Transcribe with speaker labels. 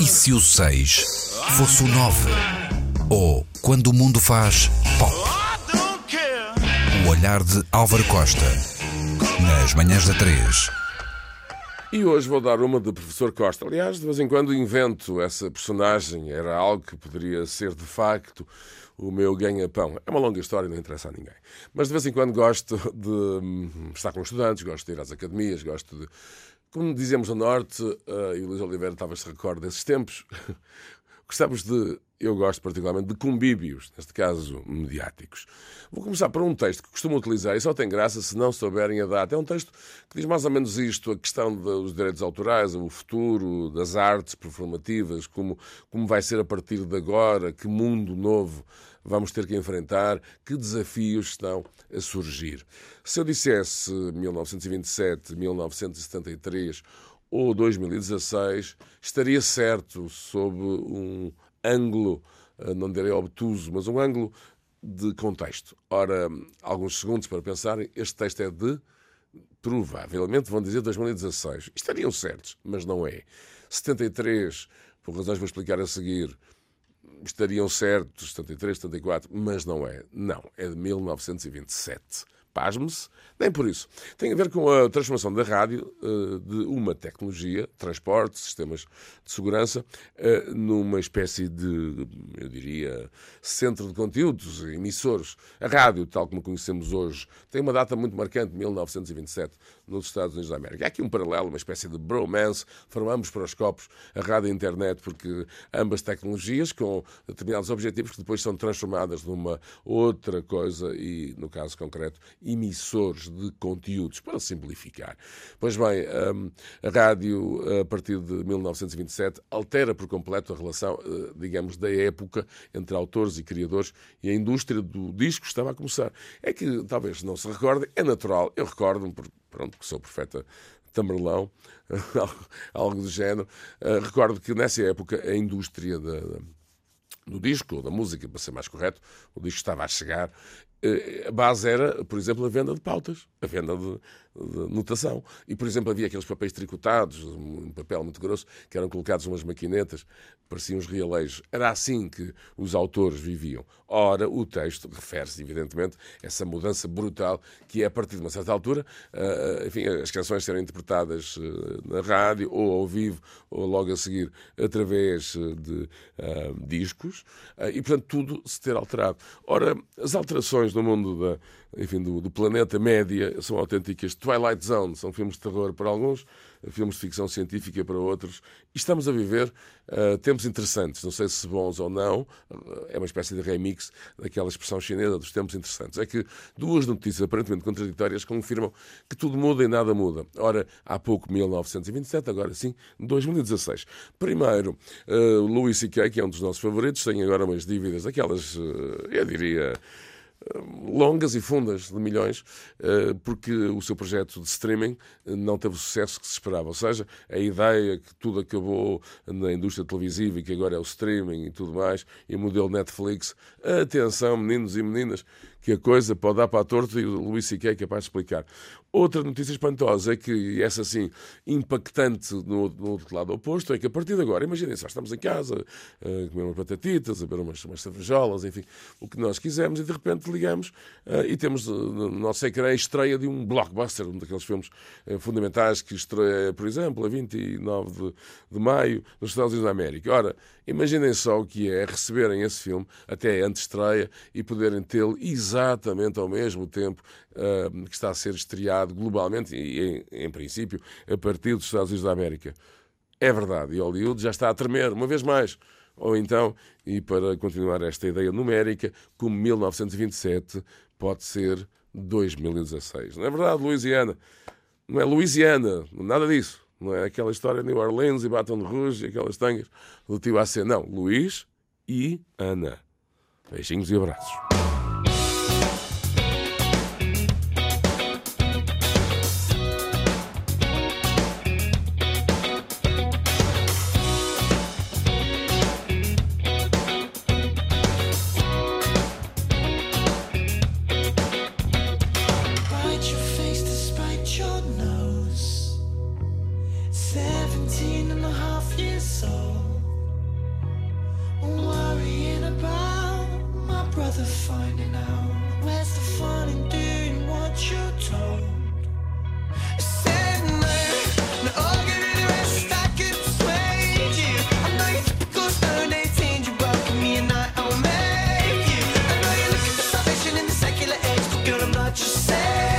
Speaker 1: E se o 6 fosse o 9? Ou quando o mundo faz pop? O olhar de Álvaro Costa. Nas manhãs da 3.
Speaker 2: E hoje vou dar uma de professor Costa. Aliás, de vez em quando invento essa personagem. Era algo que poderia ser de facto o meu ganha-pão. É uma longa história, não interessa a ninguém. Mas de vez em quando gosto de hum, estar com estudantes, gosto de ir às academias, gosto de. Como dizemos no Norte, uh, e o Luís Oliveira talvez se recorde desses tempos, gostamos de eu gosto particularmente de convívios, neste caso mediáticos. Vou começar por um texto que costumo utilizar e só tem graça se não souberem a data. É um texto que diz mais ou menos isto: a questão dos direitos autorais, o futuro das artes performativas, como, como vai ser a partir de agora, que mundo novo vamos ter que enfrentar, que desafios estão a surgir. Se eu dissesse 1927, 1973 ou 2016, estaria certo sob um ângulo, eh, não direi obtuso, mas um ângulo de contexto. Ora, alguns segundos para pensarem, este texto é de, provavelmente vão dizer 2016. Estariam certos, mas não é. 73, por razões que vou explicar a seguir, estariam certos, 73, 74, mas não é. Não, é de 1927 pasme-se, nem por isso. Tem a ver com a transformação da rádio uh, de uma tecnologia, transporte, sistemas de segurança, uh, numa espécie de, eu diria, centro de conteúdos, emissores. A rádio, tal como conhecemos hoje, tem uma data muito marcante, 1927, nos Estados Unidos da América. Há aqui um paralelo, uma espécie de bromance, formamos para os copos a rádio e a internet, porque ambas tecnologias com determinados objetivos que depois são transformadas numa outra coisa e, no caso concreto, emissores de conteúdos, para simplificar. Pois bem, hum, a rádio, a partir de 1927, altera por completo a relação, eh, digamos, da época entre autores e criadores e a indústria do disco estava a começar. É que talvez não se recorde, é natural, eu recordo-me, pronto, que sou profeta tamarlão, algo do género. Uh, recordo que nessa época a indústria da, do disco, ou da música, para ser mais correto, o disco estava a chegar a base era, por exemplo, a venda de pautas, a venda de, de notação. E, por exemplo, havia aqueles papéis tricotados, um papel muito grosso, que eram colocados umas maquinetas, pareciam os realejos. Era assim que os autores viviam. Ora, o texto refere-se, evidentemente, a essa mudança brutal que é, a partir de uma certa altura, uh, enfim, as canções serem interpretadas uh, na rádio, ou ao vivo, ou logo a seguir, através de uh, discos, e, portanto, tudo se ter alterado. Ora, as alterações no mundo da enfim, do, do, planeta média são autênticas Twilight Zone, são filmes de terror para alguns, filmes de ficção científica para outros. E estamos a viver uh, tempos interessantes, não sei se bons ou não, uh, é uma espécie de remix daquela expressão chinesa dos tempos interessantes. É que duas notícias aparentemente contraditórias confirmam que tudo muda e nada muda. Ora, há pouco 1927, agora sim 2016. Primeiro, uh, Louis C.K., que é um dos nossos favoritos, tem agora umas dívidas, aquelas, eu diria longas e fundas de milhões, eh, porque o seu projeto de streaming não teve o sucesso que se esperava. Ou seja, a ideia que tudo acabou na indústria televisiva e que agora é o streaming e tudo mais, e o modelo Netflix. Atenção, meninos e meninas, que a coisa pode dar para a torta e o Luís C.K. é capaz de explicar. Outra notícia espantosa é que, essa assim, impactante no, no outro lado oposto, é que a partir de agora, imaginem só, estamos em casa, a comer umas batatitas, a beber umas, umas cervejolas, enfim, o que nós quisermos, e de repente ligamos uh, e temos no nosso ecrã a estreia de um blockbuster, um daqueles filmes uh, fundamentais que estreia, por exemplo, a 29 de, de maio nos Estados Unidos da América. Ora, imaginem só o que é receberem esse filme até antes estreia e poderem tê-lo exatamente ao mesmo tempo uh, que está a ser estreado globalmente e, em, em princípio, a partir dos Estados Unidos da América. É verdade, e Hollywood já está a tremer, uma vez mais. Ou então, e para continuar esta ideia numérica, como 1927 pode ser 2016. Não é verdade, Louisiana? Não é Louisiana, nada disso. Não é aquela história de New Orleans e Baton Rouge e aquelas tangas do tio AC. Não, Luís e Ana. Beijinhos e abraços.
Speaker 3: you said.